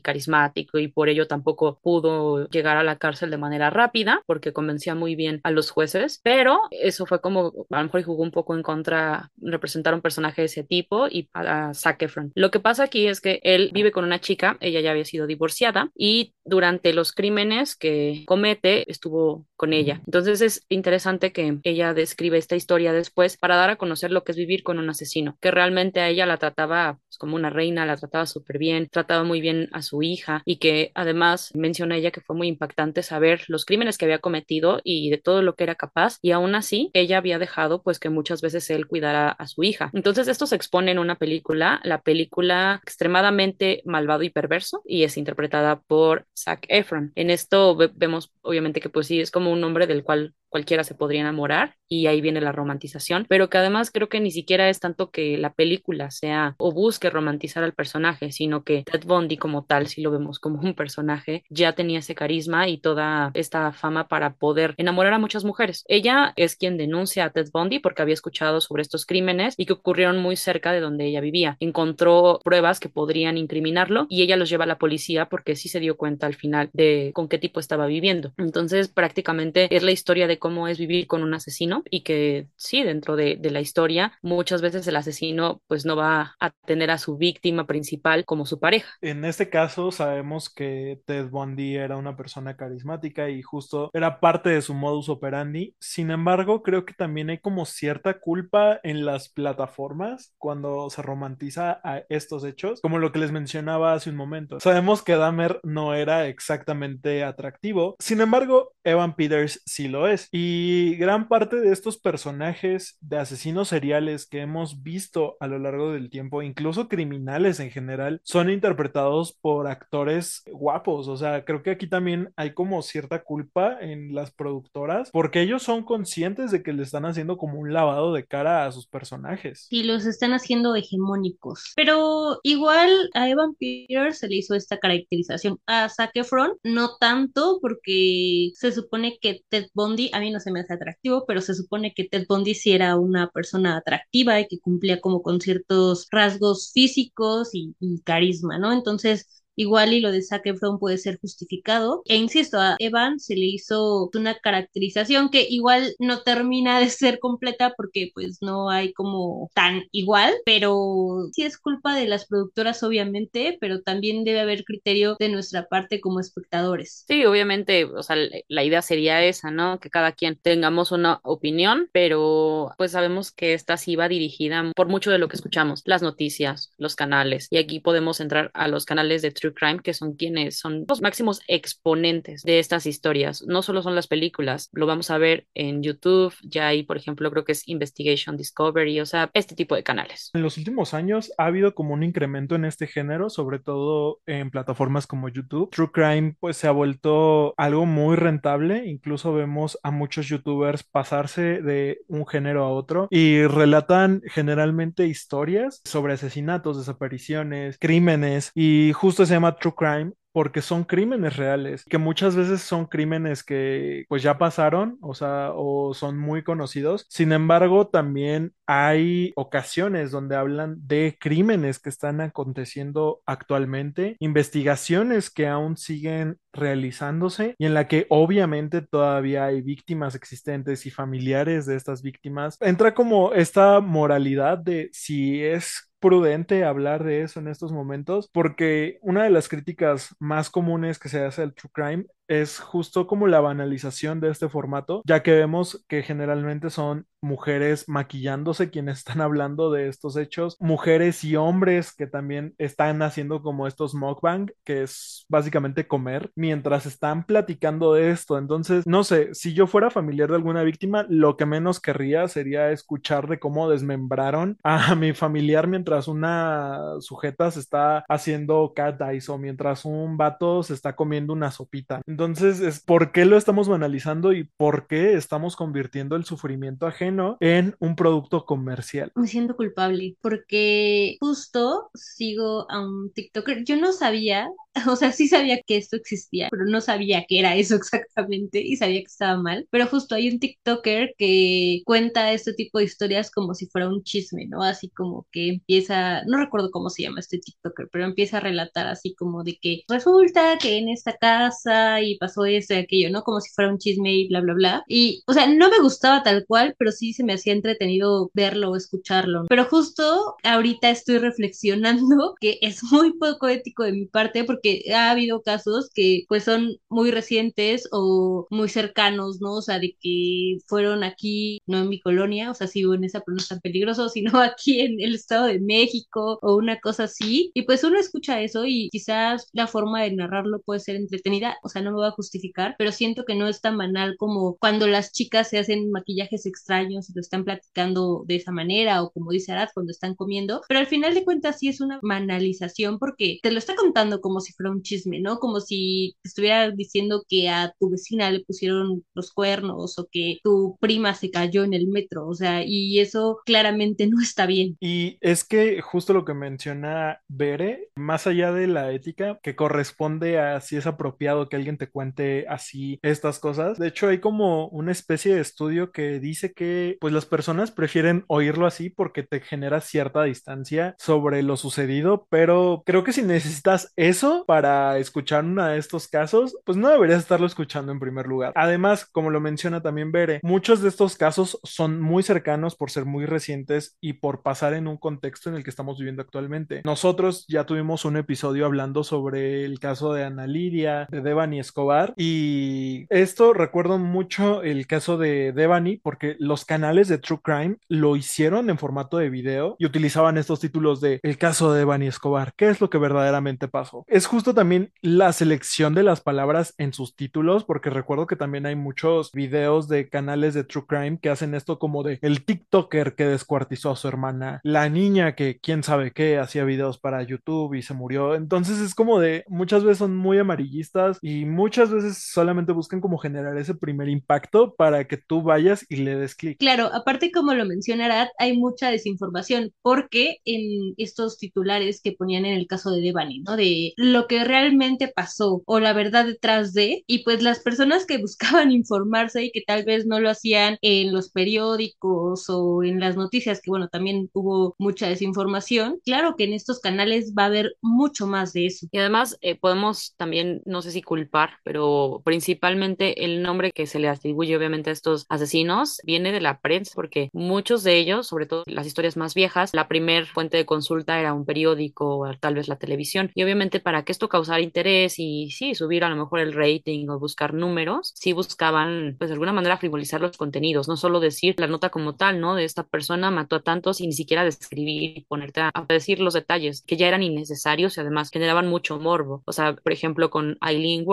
carismático y por ello tampoco pudo llegar a la cárcel de manera rápida porque convencía muy bien a los jueces, pero eso fue como a lo mejor jugó un poco en contra representar un personaje de ese tipo y a Zac Efron. Lo que pasa aquí es que él vive con una chica, ella ya había sido divorciada y durante los crímenes que comete estuvo con ella. Entonces es interesante que ella describe esta historia después para dar a conocer lo que es vivir con un asesino, que realmente a ella la trataba pues, como una reina, la trataba súper bien, trataba muy bien a su hija y que además menciona ella que fue muy impactante saber los crímenes que había cometido y de todo lo que era capaz y aún así ella había dejado pues que muchas veces él cuidara a su hija. Entonces esto se expone en una película, la película extremadamente malvado y perverso y es interpretada por Zac Efron. En esto vemos obviamente que pues sí es como un hombre del cual cualquiera se podría enamorar y ahí viene la romantización, pero que además creo que ni siquiera es tanto que la película sea o busque romantizar al personaje, sino que Ted Bundy como tal, si lo vemos como un personaje, ya tenía ese carisma y toda esta fama para poder enamorar a muchas mujeres. Ella es quien denuncia a Ted Bundy porque había escuchado sobre estos crímenes y que ocurrieron muy cerca de donde ella vivía. Encontró pruebas que podrían incriminarlo y ella los lleva a la policía porque sí se dio cuenta al final de con qué tipo estaba viviendo. Entonces prácticamente es la historia de cómo es vivir con un asesino y que sí, dentro de, la historia, muchas veces el asesino pues no va a tener a su víctima principal como su pareja. En este caso sabemos que Ted Bundy era una persona carismática y justo era parte de su modus operandi. Sin embargo, creo que también hay como cierta culpa en las plataformas cuando se romantiza a estos hechos, como lo que les mencionaba hace un momento. Sabemos que Dahmer no era exactamente atractivo, sin embargo, Evan Peters sí lo es. Y gran parte de estos personajes de asesinos seriales que hemos visto a lo largo del tiempo, incluso criminales en general, son interpretados por actores guapos. O sea, creo que aquí también hay como cierta culpa en las productoras porque ellos son conscientes de que le están haciendo como un lavado de cara a sus personajes. Y los están haciendo hegemónicos. Pero igual a Evan Peters se le hizo esta caracterización. A Zac Efron no tanto porque se supone que Ted Bundy, a mí no se me hace atractivo, pero se supone que Ted Bundy sí era una persona atractiva y que cumplía como con ciertos rasgos físicos y, y carisma, ¿no? Entonces igual y lo de Zac Efron puede ser justificado. E insisto, a Evan se le hizo una caracterización que igual no termina de ser completa porque pues no hay como tan igual, pero sí es culpa de las productoras obviamente, pero también debe haber criterio de nuestra parte como espectadores. Sí, obviamente, o sea, la idea sería esa, ¿no? Que cada quien tengamos una opinión, pero pues sabemos que esta sí va dirigida por mucho de lo que escuchamos, las noticias, los canales, y aquí podemos entrar a los canales de True crime, que son quienes son los máximos exponentes de estas historias. No solo son las películas, lo vamos a ver en YouTube, ya hay, por ejemplo, creo que es Investigation Discovery, o sea, este tipo de canales. En los últimos años ha habido como un incremento en este género, sobre todo en plataformas como YouTube. True Crime pues se ha vuelto algo muy rentable, incluso vemos a muchos youtubers pasarse de un género a otro y relatan generalmente historias sobre asesinatos, desapariciones, crímenes y justo se llama True Crime porque son crímenes reales, que muchas veces son crímenes que pues ya pasaron, o sea, o son muy conocidos. Sin embargo, también hay ocasiones donde hablan de crímenes que están aconteciendo actualmente, investigaciones que aún siguen realizándose y en la que obviamente todavía hay víctimas existentes y familiares de estas víctimas. Entra como esta moralidad de si es prudente hablar de eso en estos momentos, porque una de las críticas más comunes que se hace al true crime es justo como la banalización de este formato, ya que vemos que generalmente son mujeres maquillándose quienes están hablando de estos hechos, mujeres y hombres que también están haciendo como estos mukbang, que es básicamente comer, mientras están platicando de esto. Entonces, no sé, si yo fuera familiar de alguna víctima, lo que menos querría sería escuchar de cómo desmembraron a mi familiar mientras una sujeta se está haciendo cat eyes o mientras un vato se está comiendo una sopita. Es por qué lo estamos banalizando y por qué estamos convirtiendo el sufrimiento ajeno en un producto comercial. Me siento culpable porque justo sigo a un TikToker. Yo no sabía o sea, sí sabía que esto existía, pero no sabía qué era eso exactamente y sabía que estaba mal. Pero justo hay un TikToker que cuenta este tipo de historias como si fuera un chisme, ¿no? Así como que empieza, no recuerdo cómo se llama este TikToker, pero empieza a relatar así como de que resulta que en esta casa y pasó esto y aquello, ¿no? Como si fuera un chisme y bla, bla, bla. Y, o sea, no me gustaba tal cual, pero sí se me hacía entretenido verlo o escucharlo. Pero justo ahorita estoy reflexionando que es muy poco ético de mi parte porque que ha habido casos que pues son muy recientes o muy cercanos, ¿no? O sea, de que fueron aquí, no en mi colonia, o sea, si en esa, pero no tan peligroso, sino aquí en el Estado de México o una cosa así. Y pues uno escucha eso y quizás la forma de narrarlo puede ser entretenida, o sea, no me voy a justificar, pero siento que no es tan banal como cuando las chicas se hacen maquillajes extraños y lo están platicando de esa manera o como dice Arad, cuando están comiendo, pero al final de cuentas sí es una banalización porque te lo está contando como si fuera un chisme, ¿no? Como si estuviera diciendo que a tu vecina le pusieron los cuernos o que tu prima se cayó en el metro, o sea, y eso claramente no está bien. Y es que justo lo que menciona Bere, más allá de la ética que corresponde a si es apropiado que alguien te cuente así estas cosas, de hecho hay como una especie de estudio que dice que pues las personas prefieren oírlo así porque te genera cierta distancia sobre lo sucedido, pero creo que si necesitas eso, para escuchar uno de estos casos, pues no deberías estarlo escuchando en primer lugar. Además, como lo menciona también Bere, muchos de estos casos son muy cercanos por ser muy recientes y por pasar en un contexto en el que estamos viviendo actualmente. Nosotros ya tuvimos un episodio hablando sobre el caso de Ana Lidia, de Devani Escobar, y esto recuerdo mucho el caso de Devani porque los canales de True Crime lo hicieron en formato de video y utilizaban estos títulos de El caso de Bani Escobar, ¿qué es lo que verdaderamente pasó? Es justo también la selección de las palabras en sus títulos, porque recuerdo que también hay muchos videos de canales de True Crime que hacen esto como de el TikToker que descuartizó a su hermana, la niña que quién sabe qué hacía videos para YouTube y se murió. Entonces es como de muchas veces son muy amarillistas y muchas veces solamente buscan como generar ese primer impacto para que tú vayas y le des clic. Claro, aparte como lo mencionará, hay mucha desinformación porque en estos titulares que ponían en el caso de Devani, ¿no? De lo que realmente pasó o la verdad detrás de, y pues las personas que buscaban informarse y que tal vez no lo hacían en los periódicos o en las noticias, que bueno, también hubo mucha desinformación, claro que en estos canales va a haber mucho más de eso. Y además eh, podemos también, no sé si culpar, pero principalmente el nombre que se le atribuye obviamente a estos asesinos viene de la prensa, porque muchos de ellos, sobre todo las historias más viejas, la primer fuente de consulta era un periódico o tal vez la televisión. Y obviamente para que esto causara interés y sí, subir a lo mejor el rating o buscar números, sí buscaban pues de alguna manera frivolizar los contenidos, no solo decir la nota como tal, ¿no? De esta persona mató a tantos y ni siquiera describir y ponerte a, decir los detalles que ya eran innecesarios y además generaban mucho morbo. O sea, por ejemplo, con Eileen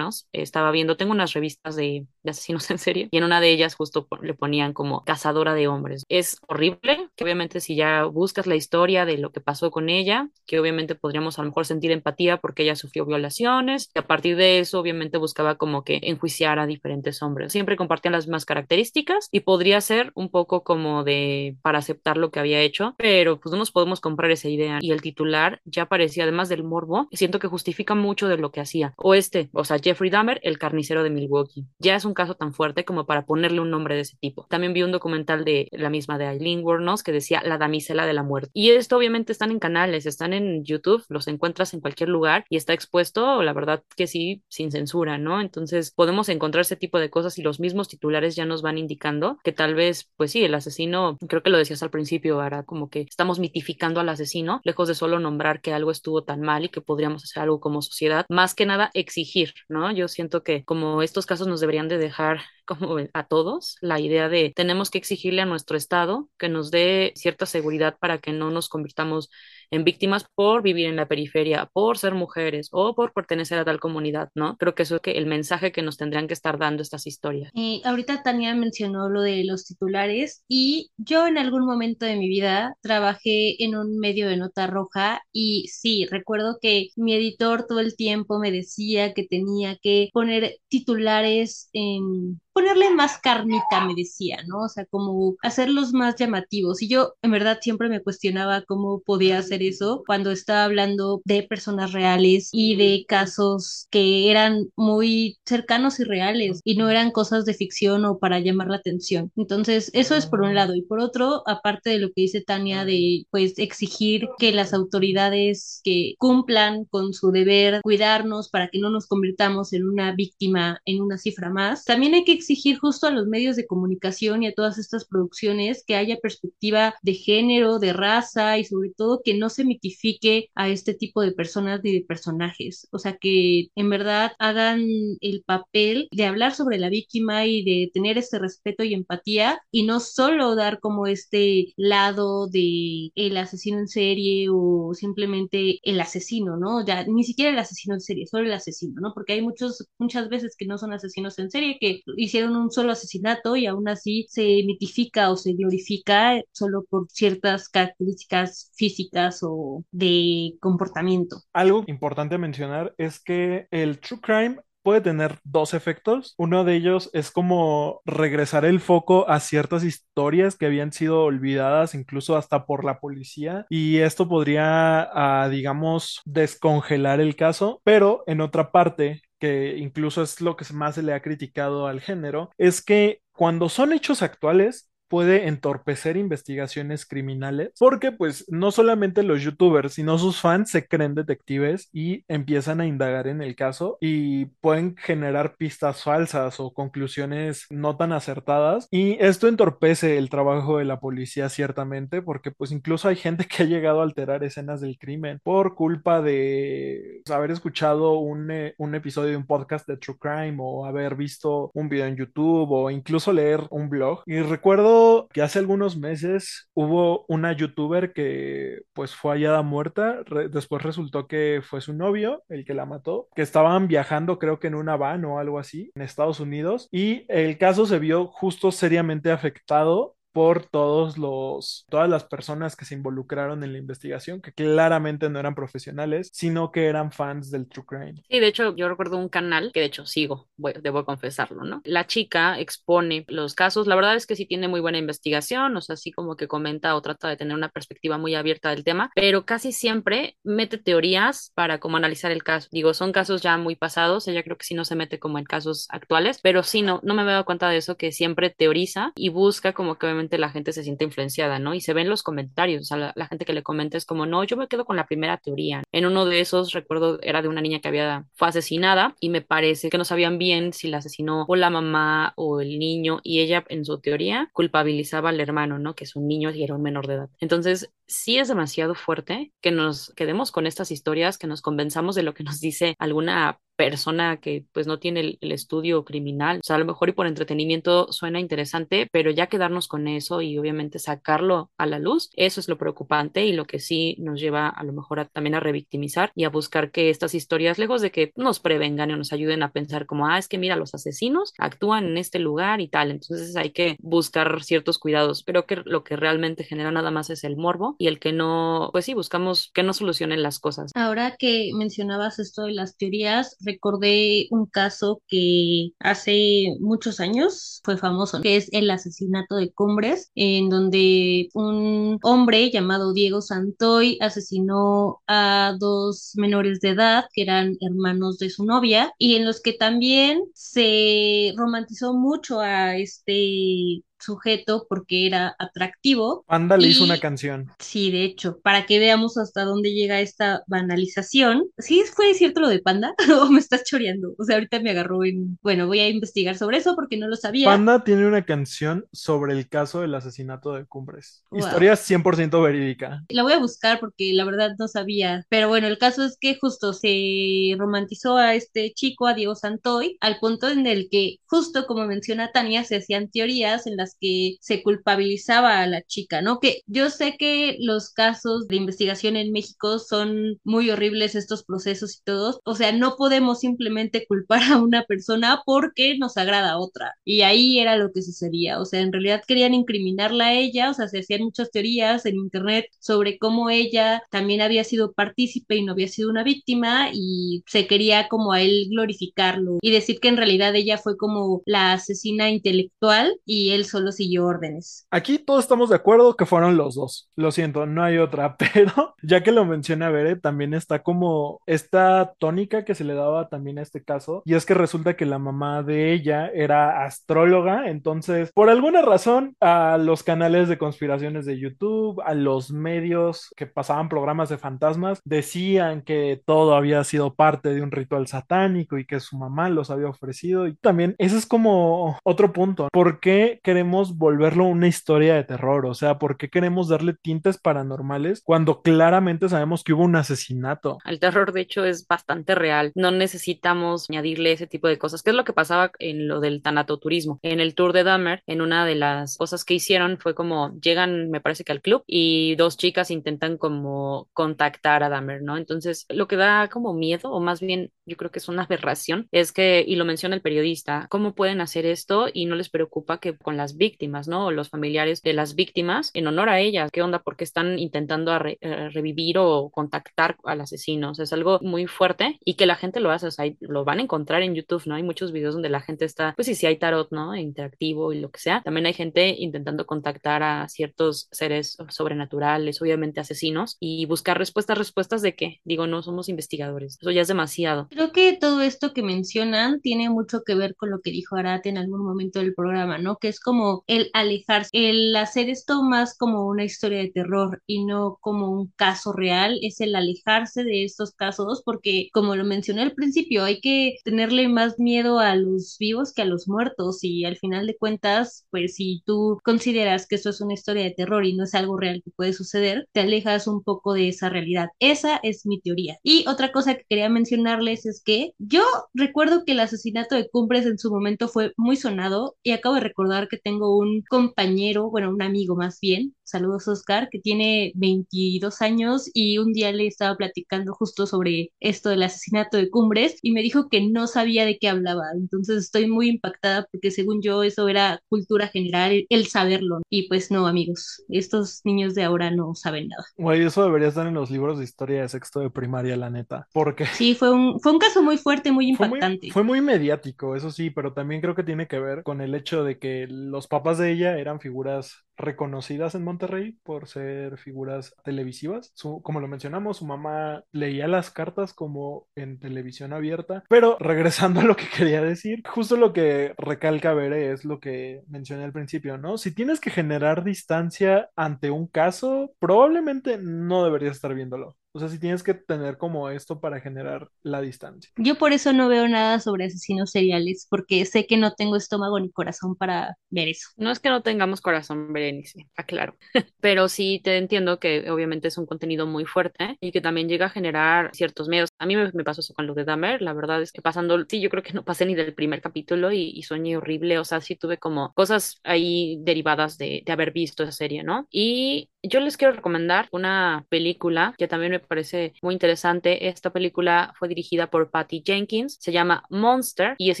Estaba viendo, tengo unas revistas de, de asesinos en serie y en una de ellas justo le ponían como cazadora de hombres. Es horrible, que obviamente si ya buscas la historia de lo que pasó con ella, que obviamente podríamos a lo mejor sentir empatía porque ella sufrió violaciones y a partir de eso obviamente buscaba como que enjuiciar a diferentes hombres. Siempre compartían las mismas características y podría ser un poco como de para aceptar lo que había hecho, pero pues no nos podemos comprar esa idea y el titular ya parecía además del morbo, siento que justifica mucho de lo que hacía. O este, o sea, Jeffrey Dahmer, el carnicero de Milwaukee. Ya es un caso tan fuerte como para ponerle un nombre de ese tipo. También vi un documental de la misma de Eileen Wuornos que decía La damisela de la muerte. Y esto obviamente están en canales, están en YouTube, los encuentras en cualquier lugar y está expuesto, la verdad que sí, sin censura, ¿no? Entonces podemos encontrar ese tipo de cosas y los mismos titulares ya nos van indicando que tal vez, pues sí, el asesino, creo que lo decías al principio, era como que estamos mitificando al asesino, lejos de solo nombrar que algo estuvo tan mal y que podríamos hacer algo como sociedad, más que nada exigir, ¿no? Yo siento que como estos casos nos deberían de dejar como a todos la idea de tenemos que exigirle a nuestro Estado que nos dé cierta seguridad para que no nos convirtamos en víctimas por vivir en la periferia, por ser mujeres o por pertenecer a tal comunidad, ¿no? Creo que eso es que el mensaje que nos tendrían que estar dando estas historias. Eh, ahorita Tania mencionó lo de los titulares y yo en algún momento de mi vida trabajé en un medio de nota roja y sí, recuerdo que mi editor todo el tiempo me decía que tenía que poner titulares en ponerle más carnita, me decía, ¿no? O sea, como hacerlos más llamativos. Y yo, en verdad, siempre me cuestionaba cómo podía hacer eso cuando estaba hablando de personas reales y de casos que eran muy cercanos y reales y no eran cosas de ficción o para llamar la atención. Entonces, eso es por un lado. Y por otro, aparte de lo que dice Tania de, pues, exigir que las autoridades que cumplan con su deber, cuidarnos para que no nos convirtamos en una víctima, en una cifra más, también hay que exigir justo a los medios de comunicación y a todas estas producciones que haya perspectiva de género, de raza y sobre todo que no se mitifique a este tipo de personas ni de personajes. O sea, que en verdad hagan el papel de hablar sobre la víctima y de tener este respeto y empatía y no solo dar como este lado de el asesino en serie o simplemente el asesino, ¿no? Ya ni siquiera el asesino en serie, solo el asesino, ¿no? Porque hay muchos muchas veces que no son asesinos en serie que hicieron un solo asesinato y aún así se mitifica o se glorifica solo por ciertas características físicas o de comportamiento. Algo importante mencionar es que el true crime puede tener dos efectos. Uno de ellos es como regresar el foco a ciertas historias que habían sido olvidadas incluso hasta por la policía y esto podría, ah, digamos, descongelar el caso, pero en otra parte que incluso es lo que más se le ha criticado al género, es que cuando son hechos actuales, puede entorpecer investigaciones criminales porque pues no solamente los youtubers sino sus fans se creen detectives y empiezan a indagar en el caso y pueden generar pistas falsas o conclusiones no tan acertadas. Y esto entorpece el trabajo de la policía ciertamente porque pues incluso hay gente que ha llegado a alterar escenas del crimen por culpa de haber escuchado un, eh, un episodio de un podcast de True Crime o haber visto un video en YouTube o incluso leer un blog. Y recuerdo que hace algunos meses hubo una youtuber que pues fue hallada muerta, después resultó que fue su novio el que la mató, que estaban viajando creo que en una van o algo así en Estados Unidos y el caso se vio justo seriamente afectado por todos los, todas las personas que se involucraron en la investigación, que claramente no eran profesionales, sino que eran fans del True Crime. Sí, de hecho, yo recuerdo un canal que de hecho sigo, voy- debo confesarlo, ¿no? La chica expone los casos, la verdad es que sí tiene muy buena investigación, o sea, sí como que comenta o trata de tener una perspectiva muy abierta del tema, pero casi siempre mete teorías para como analizar el caso. Digo, son casos ya muy pasados, ella creo que sí no se mete como en casos actuales, pero sí no, no me he dado cuenta de eso, que siempre teoriza y busca como que la gente se siente influenciada, ¿no? Y se ven los comentarios, o sea, la, la gente que le comenta es como, no, yo me quedo con la primera teoría. En uno de esos, recuerdo, era de una niña que había, fue asesinada y me parece que no sabían bien si la asesinó o la mamá o el niño y ella, en su teoría, culpabilizaba al hermano, ¿no? Que es un niño y era un menor de edad. Entonces, sí es demasiado fuerte que nos quedemos con estas historias, que nos convenzamos de lo que nos dice alguna persona que pues no tiene el, estudio criminal. O sea, a lo mejor y por entretenimiento suena interesante, pero ya quedarnos con eso y obviamente sacarlo a la luz, eso es lo preocupante y lo que sí nos lleva a lo mejor a- también a revictimizar y a buscar que estas historias, lejos de que nos prevengan o nos ayuden a pensar como, ah, es que mira, los asesinos actúan en este lugar y tal, entonces hay que buscar ciertos cuidados. Creo que lo que realmente genera nada más es el morbo y el que no, pues sí, buscamos que no solucionen las cosas. Ahora que mencionabas esto de las teorías, recordé un caso que hace muchos años fue famoso, que es el asesinato de Cumbres, en donde un hombre llamado Diego Santoy asesinó a dos menores de edad que eran hermanos de su novia y en los que también se romantizó mucho a este sujeto porque era atractivo. Panda le hizo una canción. Sí, de hecho, para que veamos hasta dónde llega esta banalización. ¿Sí fue cierto lo de Panda? ¿O me estás choreando? O sea, ahorita me agarró en... Bueno, voy a investigar sobre eso porque no lo sabía. Panda tiene una canción sobre el caso del asesinato de Cumbres. Wow. Historia 100% verídica. La voy a buscar porque la verdad no sabía. Pero bueno, el caso es que justo se romantizó a este chico, a Diego Santoy, al punto en el que, justo como menciona Tania, se hacían teorías en las que se culpabilizaba a la chica, ¿no? Que yo sé que los casos de investigación en México son muy horribles estos procesos y todos. O sea, no podemos simplemente culpar a una persona porque nos agrada a otra. Y ahí era lo que sucedía. O sea, en realidad querían incriminarla a ella, o sea, se hacían muchas teorías en internet sobre cómo ella también había sido partícipe y no había sido una víctima y se quería como a él glorificarlo y decir que en realidad ella fue como la asesina intelectual y él solo siguió órdenes. Aquí todos estamos de acuerdo que fueron los dos. Lo siento, no hay otra. Pero ya que lo menciona Bere, también está como esta tónica que se le daba también a este caso. Y es que resulta que la mamá de ella era astróloga. Entonces, por alguna razón, a los canales de conspiraciones de YouTube, a los medios que pasaban programas de fantasmas, decían que todo había sido parte de un ritual satánico y que su mamá los había ofrecido. Y también, ese es como otro punto. ¿Por qué queremos volverlo una historia de terror? O sea, ¿por qué queremos darle tintes paranormales cuando claramente sabemos que hubo un asesinato? El terror, de hecho, es bastante real. No necesitamos añadirle ese tipo de cosas. ¿Qué es lo que pasaba en lo del tanatoturismo? En el tour de Dahmer, en una de las cosas que hicieron fue como llegan, me parece que al club, y dos chicas intentan como contactar a Dahmer, ¿no? Entonces, lo que da como miedo, o más bien yo creo que es una aberración, es que, y lo menciona el periodista, ¿cómo pueden hacer esto y no les preocupa que con las víctimas, ¿no? O los familiares de las víctimas, en honor a ellas, ¿qué onda? Porque están intentando re- eh, revivir o contactar al asesino. O sea, es algo muy fuerte y que la gente lo hace, o sea, lo van a encontrar en YouTube, ¿no? Hay muchos videos donde la gente está, pues sí, sí hay tarot, ¿no? Interactivo y lo que sea. También hay gente intentando contactar a ciertos seres sobrenaturales, obviamente asesinos, y buscar respuestas, respuestas de qué. Digo, no somos investigadores, eso ya es demasiado. Creo que todo esto que mencionan tiene mucho que ver con lo que dijo Arate en algún momento del programa, ¿no? Que es como el alejarse, el hacer esto más como una historia de terror y no como un caso real, es el alejarse de estos casos porque, como lo mencioné al principio, hay que tenerle más miedo a los vivos que a los muertos y al final de cuentas, pues si tú consideras que esto es una historia de terror y no es algo real que puede suceder, te alejas un poco de esa realidad. Esa es mi teoría. Y otra cosa que quería mencionarles es que yo recuerdo que el asesinato de Cumbres en su momento fue muy sonado y acabo de recordar que tengo tengo un compañero, bueno, un amigo más bien, saludos Oscar, que tiene 22 años y un día le estaba platicando justo sobre esto del asesinato de Cumbres y me dijo que no sabía de qué hablaba. Entonces estoy muy impactada porque según yo eso era cultura general, el saberlo. Y pues no, amigos, estos niños de ahora no saben nada. Güey, eso debería estar en los libros de historia de sexto de primaria, la neta. Porque Sí, fue un, fue un caso muy fuerte, muy fue muy, impactante. fue muy mediático, eso sí, pero también creo que tiene que ver con el hecho de que los papás de ella eran figuras reconocidas en Monterrey por ser figuras televisivas. Su- como lo mencionamos, su mamá leía las cartas como en televisión abierta. Pero regresando a lo que quería decir, justo lo que recalca Bere es lo que mencioné al principio, ¿no? Si tienes que generar distancia ante un caso, probablemente no deberías estar viéndolo. O sea, si tienes que tener como esto para generar la distancia. Yo por eso no veo nada sobre asesinos seriales, porque sé que no tengo estómago ni corazón para ver eso. No es que no tengamos corazón, Berenice, aclaro. Pero sí te entiendo que obviamente es un contenido muy fuerte y que también llega a generar ciertos miedos. A mí me, me pasó eso con lo de Dahmer. La verdad es que pasando, sí, yo creo que no pasé ni del primer capítulo y, y soñé horrible. O sea, sí tuve como cosas ahí derivadas de, de haber visto esa serie, ¿no? Y yo les quiero recomendar una película que también me parece muy interesante. Esta película fue dirigida por Patty Jenkins, se llama Monster y es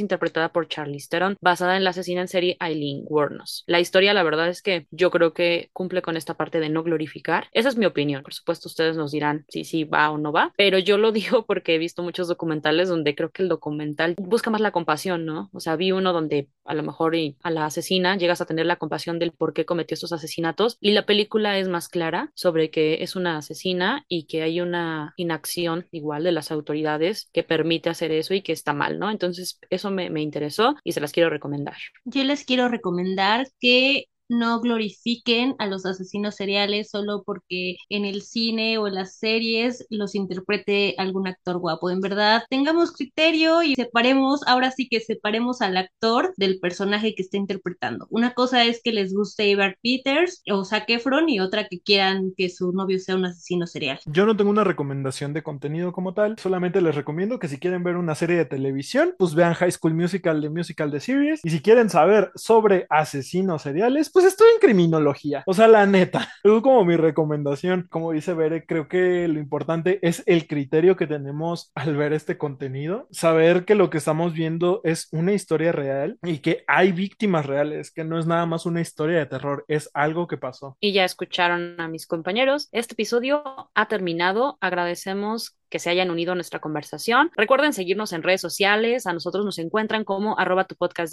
interpretada por Charlize Theron, basada en la asesina en serie Eileen Wuornos. La historia, la verdad es que yo creo que cumple con esta parte de no glorificar. Esa es mi opinión. Por supuesto, ustedes nos dirán si sí va o no va, pero yo lo digo porque he visto muchos documentales donde creo que el documental busca más la compasión, ¿no? O sea, vi uno donde a lo mejor a la asesina llegas a tener la compasión del por qué cometió estos asesinatos y la película es más clara sobre que es una asesina y que hay una inacción igual de las autoridades que permite hacer eso y que está mal, ¿no? Entonces, eso me, me interesó y se las quiero recomendar. Yo les quiero recomendar que no glorifiquen a los asesinos seriales solo porque en el cine o en las series los interprete algún actor guapo. En verdad, tengamos criterio y separemos, ahora sí que separemos al actor del personaje que está interpretando. Una cosa es que les guste Evan Peters o Zac Efron y otra que quieran que su novio sea un asesino serial. Yo no tengo una recomendación de contenido como tal, solamente les recomiendo que si quieren ver una serie de televisión, pues vean High School Musical de Musical de Series. Y si quieren saber sobre asesinos seriales, pues estoy en criminología. O sea, la neta, es como mi recomendación. Como dice Bere, creo que lo importante es el criterio que tenemos al ver este contenido, saber que lo que estamos viendo es una historia real y que hay víctimas reales, que no es nada más una historia de terror, es algo que pasó. Y ya escucharon a mis compañeros. Este episodio ha terminado. Agradecemos que se hayan unido a nuestra conversación. Recuerden seguirnos en redes sociales. A nosotros nos encuentran como arroba tu podcast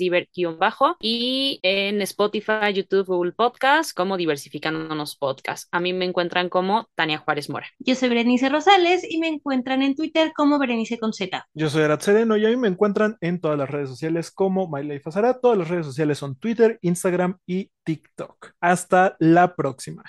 bajo y en Spotify, YouTube, Google Podcast como Diversificándonos Podcast. A mí me encuentran como Tania Juárez Mora. Yo soy Berenice Rosales y me encuentran en Twitter como Berenice con Z. Yo soy Arat Sereno y a mí me encuentran en todas las redes sociales como My Life as Arat. Todas las redes sociales son Twitter, Instagram y TikTok. Hasta la próxima.